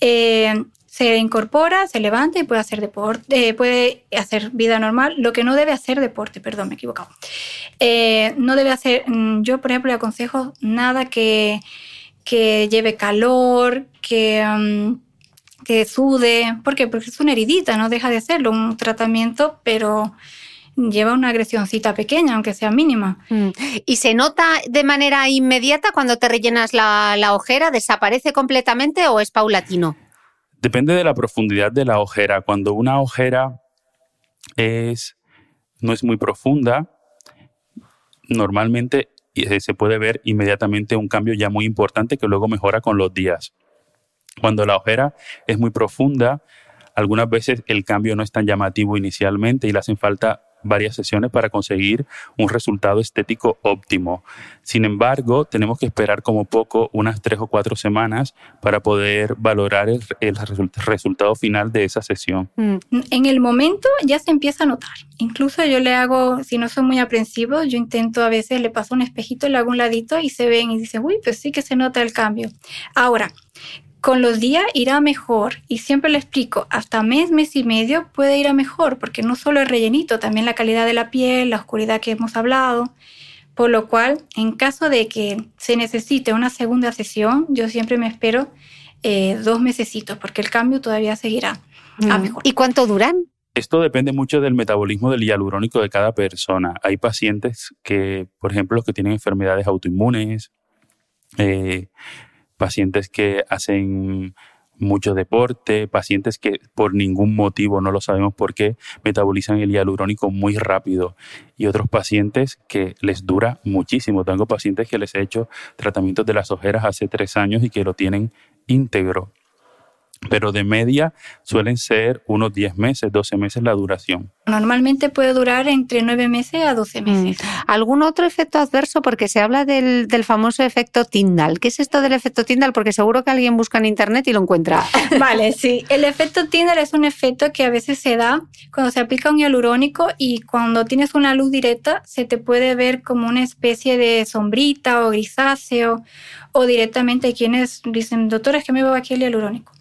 Eh, se incorpora, se levanta y puede hacer deporte, eh, puede hacer vida normal. Lo que no debe hacer deporte, perdón, me he equivocado. Eh, no debe hacer, mm, yo por ejemplo le aconsejo nada que, que lleve calor, que, mm, que sude, ¿por qué? Porque es una heridita, no deja de hacerlo, un tratamiento, pero lleva una agresioncita pequeña, aunque sea mínima. Mm. ¿Y se nota de manera inmediata cuando te rellenas la ojera? ¿Desaparece completamente o es paulatino? Depende de la profundidad de la ojera. Cuando una ojera es, no es muy profunda, normalmente eh, se puede ver inmediatamente un cambio ya muy importante que luego mejora con los días. Cuando la ojera es muy profunda, algunas veces el cambio no es tan llamativo inicialmente y le hacen falta varias sesiones para conseguir un resultado estético óptimo. Sin embargo, tenemos que esperar como poco unas tres o cuatro semanas para poder valorar el, resultado final de esa sesión. Mm. En el momento ya se empieza a notar. Incluso yo le hago, si no son muy aprensivos, yo intento a veces, le paso un espejito, le hago un ladito y se ven y dicen, uy, pues sí que se nota el cambio. Ahora, con los días irá mejor y siempre le explico, hasta mes, mes y medio puede ir a mejor, porque no solo el rellenito, también la calidad de la piel, la oscuridad que hemos hablado, por lo cual en caso de que se necesite una segunda sesión, yo siempre me espero eh, dos mesecitos, porque el cambio todavía seguirá a mejor. ¿Y cuánto duran? Esto depende mucho del metabolismo del hialurónico de cada persona. Hay pacientes que, por ejemplo, los que tienen enfermedades autoinmunes, eh, pacientes que hacen mucho deporte, pacientes que por ningún motivo, no lo sabemos por qué, metabolizan el hialurónico muy rápido y otros pacientes que les dura muchísimo. Tengo pacientes que les he hecho tratamientos de las ojeras hace tres años y que lo tienen íntegro pero de media suelen ser unos 10 meses, 12 meses la duración. Normalmente puede durar entre 9 meses a 12 meses. Mm. ¿Algún otro efecto adverso? Porque se habla del, famoso efecto Tyndall. ¿Qué es esto del efecto Tyndall? Porque seguro que alguien busca en internet y lo encuentra. [LAUGHS] Vale, sí. El efecto Tyndall es un efecto que a veces se da cuando se aplica un hialurónico y cuando tienes una luz directa se te puede ver como una especie de sombrita o grisáceo o directamente hay quienes dicen, doctora, es que me veo aquí el hialurónico.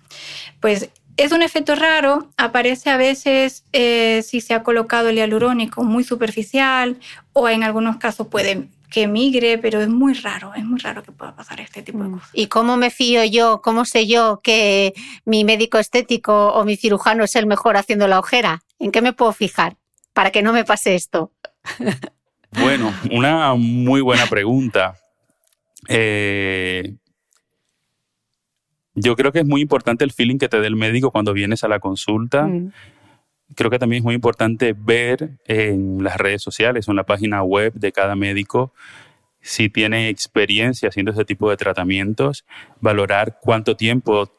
Pues es un efecto raro, aparece a veces eh, si se ha colocado el hialurónico muy superficial o en algunos casos puede que migre, pero es muy raro, es muy raro que pueda pasar este tipo de mm. cosas. ¿Y cómo me fío yo, cómo sé yo que mi médico estético o mi cirujano es el mejor haciendo la ojera? ¿En qué me puedo fijar para que no me pase esto? Bueno, una muy buena pregunta. Eh, yo creo que es muy importante el feeling que te dé el médico cuando vienes a la consulta. Mm. Creo que también es muy importante ver en las redes sociales o en la página web de cada médico si tiene experiencia haciendo ese tipo de tratamientos, valorar cuánto tiempo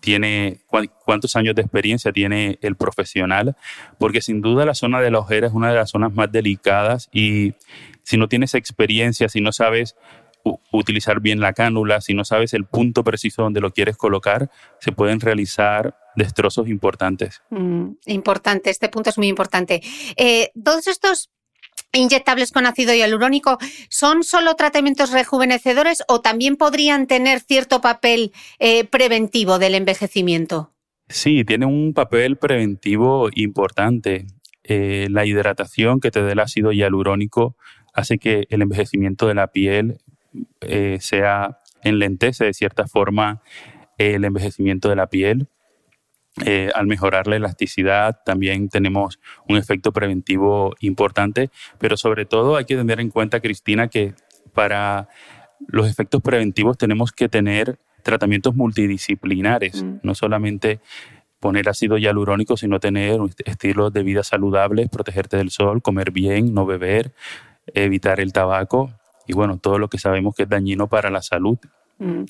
tiene, cuántos años de experiencia tiene el profesional, porque sin duda la zona de la ojera es una de las zonas más delicadas y si no tienes experiencia, si no sabes utilizar bien la cánula, si no sabes el punto preciso donde lo quieres colocar, se pueden realizar destrozos importantes. Mm, importante, este punto es muy importante. Eh, todos estos inyectables con ácido hialurónico son solo tratamientos rejuvenecedores o también podrían tener cierto papel eh, preventivo del envejecimiento? Sí, tiene un papel preventivo importante. Eh, la hidratación que te dé el ácido hialurónico hace que el envejecimiento de la piel eh, sea enlentece de cierta forma el envejecimiento de la piel. Eh, al mejorar la elasticidad también tenemos un efecto preventivo importante, pero sobre todo hay que tener en cuenta, Cristina, que para los efectos preventivos tenemos que tener tratamientos multidisciplinares, Mm. no solamente poner ácido hialurónico, sino tener un estilos de vida saludables, protegerte del sol, comer bien, no beber, evitar el tabaco y bueno, todo lo que sabemos que es dañino para la salud. Mm.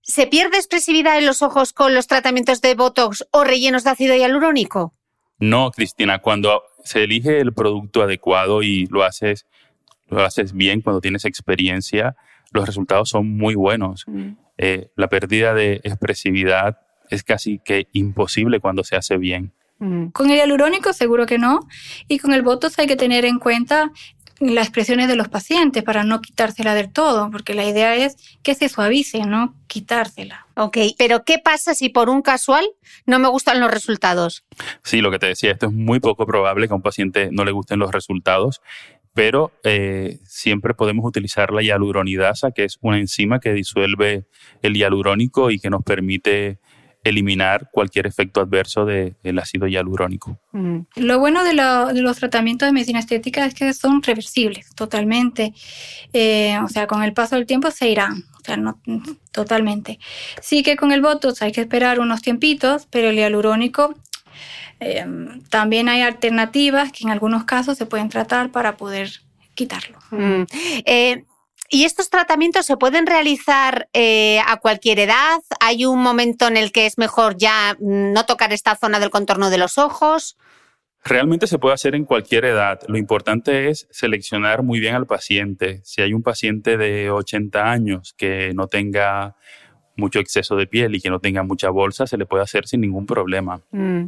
¿Se pierde expresividad en los ojos con los tratamientos de Botox o rellenos de ácido hialurónico? No, Cristina, cuando se elige el producto adecuado y lo haces, lo haces bien, cuando tienes experiencia, los resultados son muy buenos. Eh, la pérdida de expresividad es casi que imposible cuando se hace bien. Mm. Con el hialurónico seguro que no. Y con el Botox hay que tener en cuenta las expresiones de los pacientes para no quitársela del todo, porque la idea es que se suavice, no quitársela. Ok, pero ¿qué pasa si por un casual no me gustan los resultados? Sí, lo que te decía, esto es muy poco probable que a un paciente no le gusten los resultados, pero eh, siempre podemos utilizar la hialuronidasa, que es una enzima que disuelve el hialurónico y que nos permite eliminar cualquier efecto adverso de- del ácido hialurónico. Mm. Lo bueno de, lo- de los tratamientos de medicina estética es que son reversibles totalmente. Eh, o sea, con el paso del tiempo se irán. O sea, no, totalmente. Sí que con el Botox hay que esperar unos tiempitos, pero el hialurónico eh, también hay alternativas que en algunos casos se pueden tratar para poder quitarlo. Mm. Eh, ¿Y estos tratamientos se pueden realizar eh, a cualquier edad? ¿Hay un momento en el que es mejor ya mm, no tocar esta zona del contorno de los ojos? Realmente se puede hacer en cualquier edad. Lo importante es seleccionar muy bien al paciente. Si hay un paciente de 80 años que no tenga mucho exceso de piel y que no tenga mucha bolsa, se le puede hacer sin ningún problema. Mm.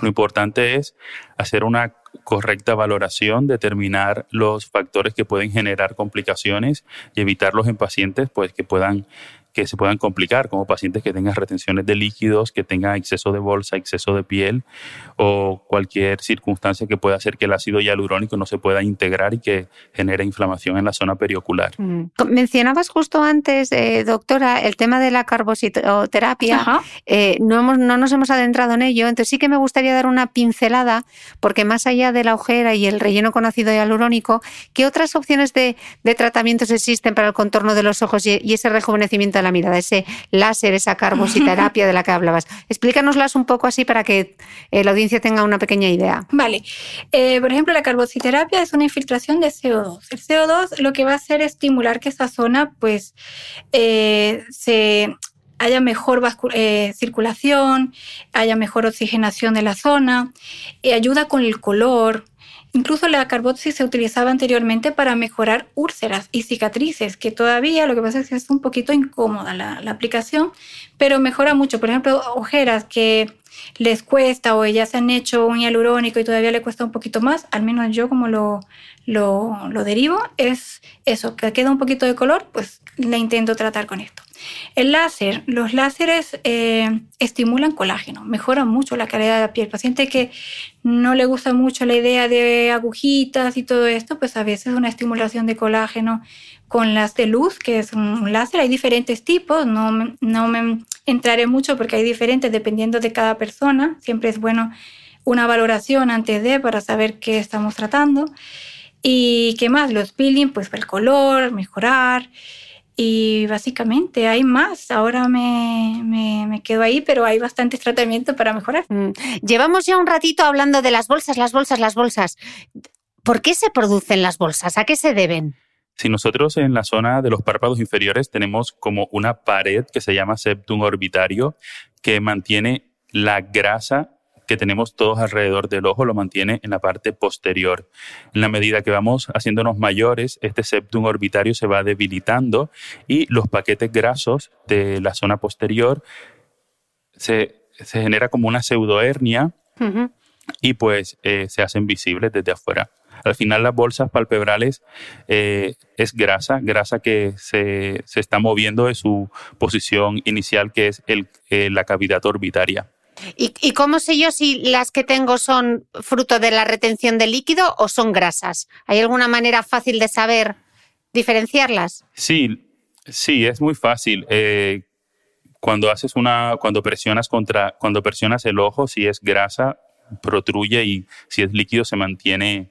Lo importante es hacer una correcta valoración, determinar los factores que pueden generar complicaciones y evitarlos en pacientes pues, que, puedan, que se puedan complicar, como pacientes que tengan retenciones de líquidos, que tengan exceso de bolsa, exceso de piel o cualquier circunstancia que pueda hacer que el ácido hialurónico no se pueda integrar y que genere inflamación en la zona periocular. Mm. Mencionabas justo antes, eh, doctora, el tema de la carbositoterapia. Ajá. Eh, no, hemos, no nos hemos adentrado en ello, entonces sí que me gustaría dar una pincelada, porque más allá de la ojera y el relleno con ácido hialurónico, ¿qué otras opciones de, de tratamientos existen para el contorno de los ojos y, y ese rejuvenecimiento de la mirada, ese láser, esa carbositerapia de la que hablabas? Explícanoslas un poco así para que eh, la audiencia tenga una pequeña idea. Vale. Eh, por ejemplo, la carbociterapia es una infiltración de CO2. El CO2 lo que va a hacer es estimular que esa zona pues eh, se haya mejor eh, circulación, haya mejor oxigenación de la zona, y ayuda con el color. Incluso la carboxi se utilizaba anteriormente para mejorar úlceras y cicatrices, que todavía lo que pasa es que es un poquito incómoda la, aplicación, pero mejora mucho. Por ejemplo, ojeras que les cuesta o ya se han hecho un hialurónico y todavía le cuesta un poquito más, al menos yo como lo, lo, lo derivo, es eso, que queda un poquito de color, pues la intento tratar con esto. El láser, los láseres eh, estimulan colágeno, mejoran mucho la calidad de la piel. Paciente que no le gusta mucho la idea de agujitas y todo esto, pues a veces una estimulación de colágeno con las de luz, que es un láser, hay diferentes tipos, no, me- no me entraré mucho porque hay diferentes dependiendo de cada persona, siempre es bueno una valoración antes de para saber qué estamos tratando. Y qué más, los peeling, pues el color, mejorar. Y básicamente hay más. Ahora me, me, me quedo ahí, pero hay bastantes tratamientos para mejorar. Mm. Llevamos ya un ratito hablando de las bolsas, las bolsas, las bolsas. ¿Por qué se producen las bolsas? ¿A qué se deben? Si nosotros en la zona de los párpados inferiores tenemos como una pared que se llama septum orbitario que mantiene la grasa que tenemos todos alrededor del ojo, lo mantiene en la parte posterior. En la medida que vamos haciéndonos mayores, este septum orbitario se va debilitando y los paquetes grasos de la zona posterior se, se genera como una pseudohernia Ujú. y pues eh, se hacen visibles desde afuera. Al final las bolsas palpebrales eh, es grasa, grasa que se, se está moviendo de su posición inicial que es el, eh, la cavidad orbitaria. ¿Y, cómo sé yo si las que tengo son fruto de la retención de líquido o son grasas? ¿Hay alguna manera fácil de saber diferenciarlas? Sí, sí, es muy fácil. Eh, cuando haces una, cuando presionas contra, cuando presionas el ojo, si es grasa, protruye y si es líquido se mantiene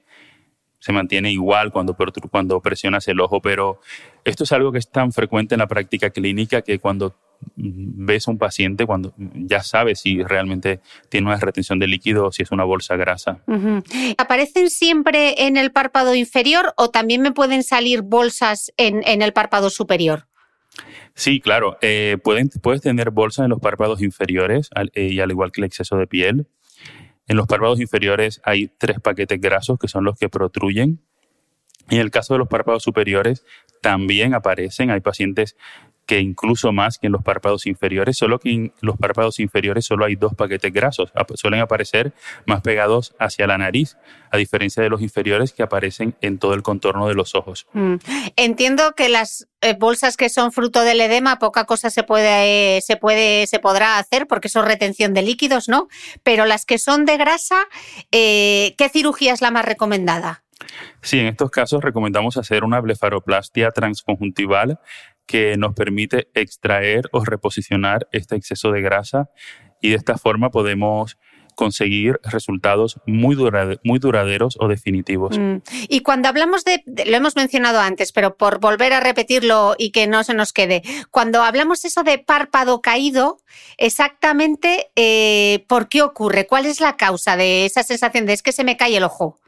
se mantiene igual cuando, cuando presionas el ojo, pero esto es algo que es tan frecuente en la práctica clínica que cuando ves a un paciente, cuando ya sabes si realmente tiene una retención de líquido o si es una bolsa grasa. ¿Aparecen siempre en el párpado inferior o también me pueden salir bolsas en, en el párpado superior? Sí, claro. Eh, pueden, puedes tener bolsas en los párpados inferiores eh, y al igual que el exceso de piel. En los párpados inferiores hay tres paquetes grasos que son los que protruyen. Y en el caso de los párpados superiores también aparecen. Hay pacientes que incluso más que en los párpados inferiores, solo que en los párpados inferiores solo hay dos paquetes grasos, suelen aparecer más pegados hacia la nariz, a diferencia de los inferiores que aparecen en todo el contorno de los ojos. Mm. Entiendo que las eh, bolsas que son fruto del edema, poca cosa se puede, se puede, se podrá hacer porque son retención de líquidos, ¿no? Pero las que son de grasa, eh, ¿qué cirugía es la más recomendada? Sí, en estos casos recomendamos hacer una blefaroplastia transconjuntival que nos permite extraer o reposicionar este exceso de grasa y de esta forma podemos conseguir resultados muy, duraderos o definitivos. Mm. Y cuando hablamos de, lo hemos mencionado antes, pero por volver a repetirlo y que no se nos quede, cuando hablamos eso de párpado caído, exactamente eh, por qué ocurre, cuál es la causa de esa sensación de es que se me cae el ojo.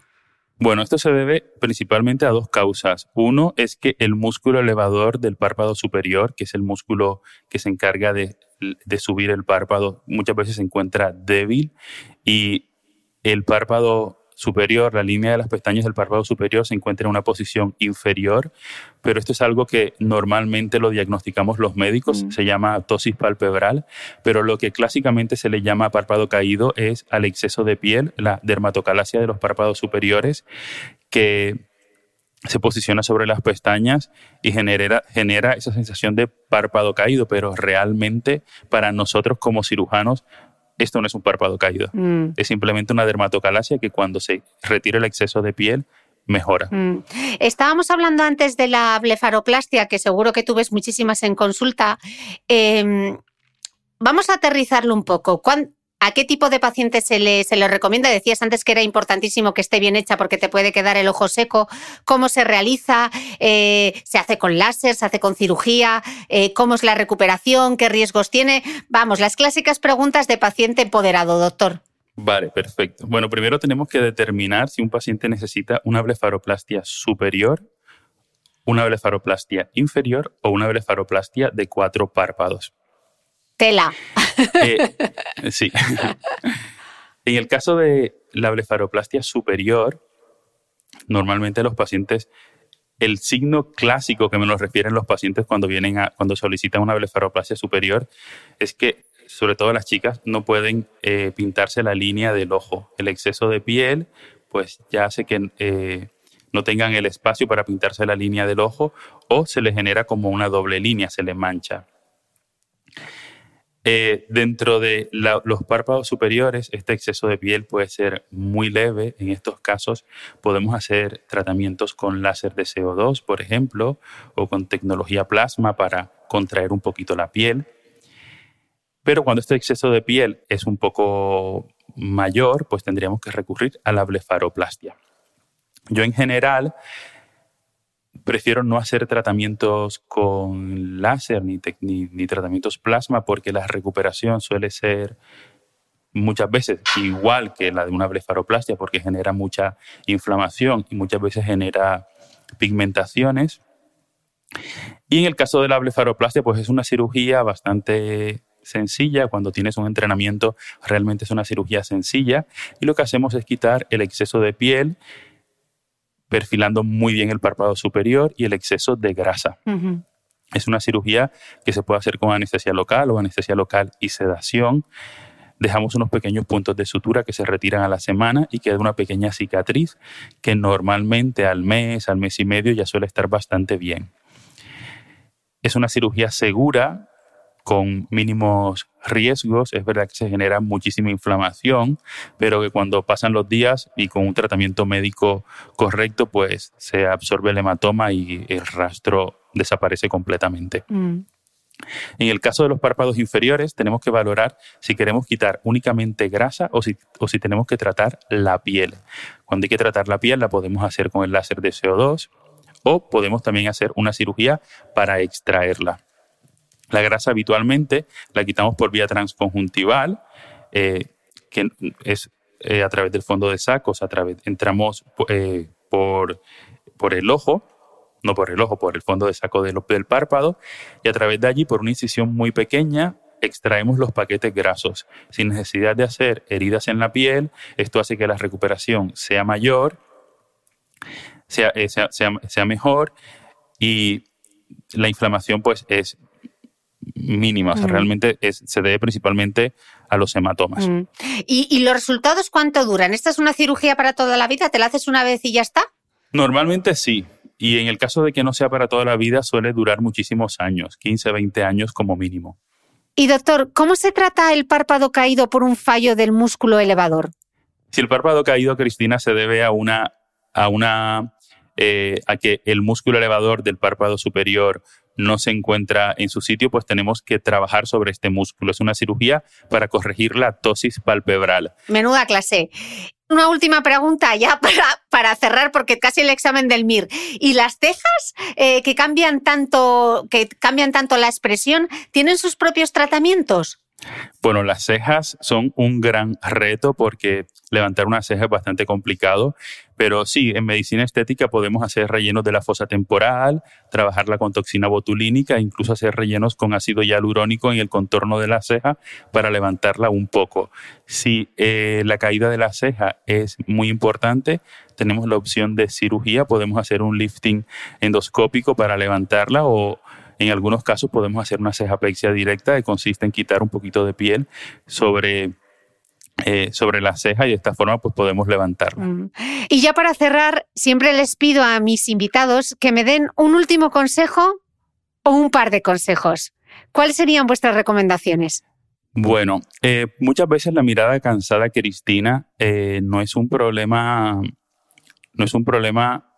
Bueno, esto se debe principalmente a dos causas. Uno es que el músculo elevador del párpado superior, que es el músculo que se encarga de, de subir el párpado, muchas veces se encuentra débil y el párpado superior, la línea de las pestañas del párpado superior se encuentra en una posición inferior, pero esto es algo que normalmente lo diagnosticamos los médicos, mm. se llama tosis palpebral, pero lo que clásicamente se le llama párpado caído es al exceso de piel, la dermatocalasia de los párpados superiores, que se posiciona sobre las pestañas y genera, genera esa sensación de párpado caído, pero realmente para nosotros como cirujanos esto no es un párpado caído. Mm. Es simplemente una dermatocalasia que cuando se retira el exceso de piel mejora. Mm. Estábamos hablando antes de la blefaroplastia, que seguro que tú ves muchísimas en consulta. Em, vamos a aterrizarlo un poco. ¿A qué tipo de pacientes se le, se le recomienda? Decías antes que era importantísimo que esté bien hecha porque te puede quedar el ojo seco. ¿Cómo se realiza? Eh, ¿Se hace con láser? ¿Se hace con cirugía? Eh, ¿Cómo es la recuperación? ¿Qué riesgos tiene? Vamos, las clásicas preguntas de paciente empoderado, doctor. Vale, perfecto. Bueno, primero tenemos que determinar si un paciente necesita una blefaroplastia superior, una blefaroplastia inferior o una blefaroplastia de cuatro párpados. Tela. Eh, sí. en el caso de la blefaroplastia superior, normalmente los pacientes, el signo clásico que me lo refieren los pacientes cuando vienen a, cuando solicitan una blefaroplastia superior es que, sobre todo las chicas, no pueden eh, pintarse la línea del ojo. El exceso de piel, pues ya hace que eh, no tengan el espacio para pintarse la línea del ojo o se les genera como una doble línea, se les mancha. Eh, dentro de los párpados superiores, este exceso de piel puede ser muy leve. En estos casos podemos hacer tratamientos con láser de CO2, por ejemplo, o con tecnología plasma para contraer un poquito la piel. Pero cuando este exceso de piel es un poco mayor, pues tendríamos que recurrir a la blefaroplastia. Yo en general prefiero no hacer tratamientos con láser ni, ni, tratamientos plasma porque la recuperación suele ser muchas veces igual que la de una blefaroplastia porque genera mucha inflamación y muchas veces genera pigmentaciones. Y en el caso de la blefaroplastia, pues es una cirugía bastante sencilla. Cuando tienes un entrenamiento, realmente es una cirugía sencilla. Y lo que hacemos es quitar el exceso de piel perfilando muy bien el párpado superior y el exceso de grasa. Es una cirugía que se puede hacer con anestesia local o anestesia local y sedación. Dejamos unos pequeños puntos de sutura que se retiran a la semana y queda una pequeña cicatriz que normalmente al mes, al mes y medio ya suele estar bastante bien. Es una cirugía segura con mínimos riesgos. Es verdad que se genera muchísima inflamación, pero que cuando pasan los días y con un tratamiento médico correcto, pues se absorbe el hematoma y el rastro desaparece completamente. Mm. En el caso de los párpados inferiores, tenemos que valorar si queremos quitar únicamente grasa o si, o si tenemos que tratar la piel. Cuando hay que tratar la piel, la podemos hacer con el láser de CO2 o podemos también hacer una cirugía para extraerla. La grasa habitualmente la quitamos por vía transconjuntival, eh, que es eh, a través del fondo de sacos, a través, entramos eh, por, el ojo no por el ojo, por el fondo de saco del, párpado, y a través de allí, por una incisión muy pequeña, extraemos los paquetes grasos, sin necesidad de hacer heridas en la piel. Esto hace que la recuperación sea mayor, sea, sea, mejor y la inflamación pues es mínima. O sea, realmente se debe principalmente a los hematomas. ¿Y, ¿Y los resultados cuánto duran? ¿Esta es una cirugía para toda la vida? ¿Te la haces una vez y ya está? Normalmente sí. Y en el caso de que no sea para toda la vida, suele durar muchísimos años, 15, 20 años como mínimo. Y doctor, ¿cómo se trata el párpado caído por un fallo del músculo elevador? Si el párpado caído, Cristina, se debe a una, a una eh, a que el músculo elevador del párpado superior no se encuentra en su sitio, pues tenemos que trabajar sobre este músculo. Es una cirugía para corregir la tosis palpebral. Menuda clase. Una última pregunta ya [LAUGHS] para, cerrar, porque casi el examen del MIR. ¿Y las cejas eh, que cambian tanto, que cambian tanto la expresión, tienen sus propios tratamientos? Bueno, las cejas son un gran reto porque levantar una ceja es bastante complicado, pero sí, en medicina estética podemos hacer rellenos de la fosa temporal, trabajarla con toxina botulínica incluso hacer rellenos con ácido hialurónico en el contorno de la ceja para levantarla un poco. Si eh, la caída de la ceja es muy importante, tenemos la opción de cirugía, podemos hacer un lifting endoscópico para levantarla o en algunos casos podemos hacer una cejapexia directa que consiste en quitar un poquito de piel sobre eh, sobre la ceja y de esta forma pues podemos levantarla. Mm. Y ya para cerrar, siempre les pido a mis invitados que me den un último consejo o un par de consejos. ¿Cuáles serían vuestras recomendaciones? Bueno, eh, muchas veces la mirada cansada, Cristina, eh, no es un problema, no es un problema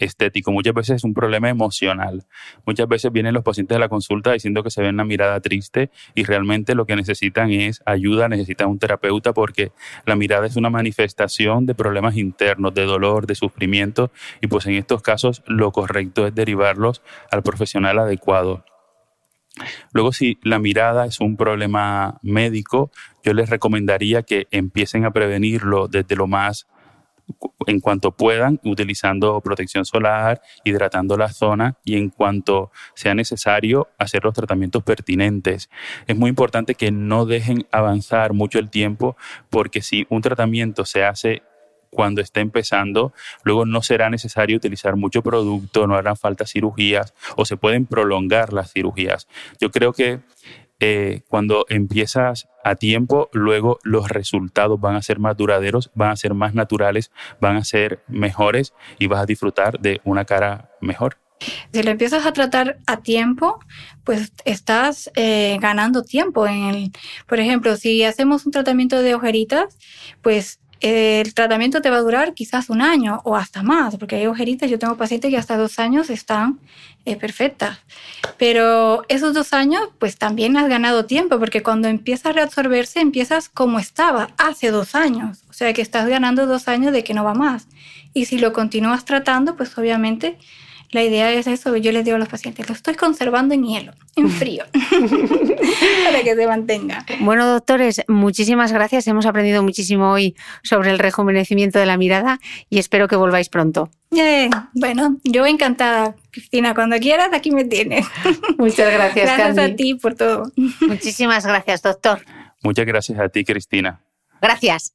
estético, muchas veces es un problema emocional. Muchas veces vienen los pacientes de la consulta diciendo que se ven una mirada triste y realmente lo que necesitan es ayuda, necesitan un terapeuta porque la mirada es una manifestación de problemas internos, de dolor, de sufrimiento y pues en estos casos lo correcto es derivarlos al profesional adecuado. Luego, si la mirada es un problema médico, yo les recomendaría que empiecen a prevenirlo desde lo más en cuanto puedan, utilizando protección solar, hidratando la zona y en cuanto sea necesario, hacer los tratamientos pertinentes. Es muy importante que no dejen avanzar mucho el tiempo porque si un tratamiento se hace cuando esté empezando, luego no será necesario utilizar mucho producto, no harán falta cirugías o se pueden prolongar las cirugías. Yo creo que eh, cuando empiezas a tiempo, luego los resultados van a ser más duraderos, van a ser más naturales, van a ser mejores y vas a disfrutar de una cara mejor. Si lo empiezas a tratar a tiempo, pues estás eh, ganando tiempo. En por ejemplo, si hacemos un tratamiento de ojeritas, pues el tratamiento te va a durar quizás un año o hasta más, porque hay ojeritas, yo tengo pacientes que hasta dos años están eh, perfectas. Pero esos dos años, pues también has ganado tiempo, porque cuando empieza a reabsorberse, empiezas como estaba hace dos años. O sea que estás ganando dos años de que no va más. Y si lo continúas tratando, pues obviamente la idea es eso, yo les digo a los pacientes, lo estoy conservando en hielo, en [LAUGHS] frío, [LAUGHS] para que se mantenga. Bueno, doctores, muchísimas gracias. Hemos aprendido muchísimo hoy sobre el rejuvenecimiento de la mirada y espero que volváis pronto. Eh, bueno, yo encantada, Cristina. Cuando quieras, aquí me tienes. [LAUGHS] Muchas gracias, Gracias a ti por todo. Muchísimas gracias, doctor. Muchas gracias a ti, Cristina. Gracias.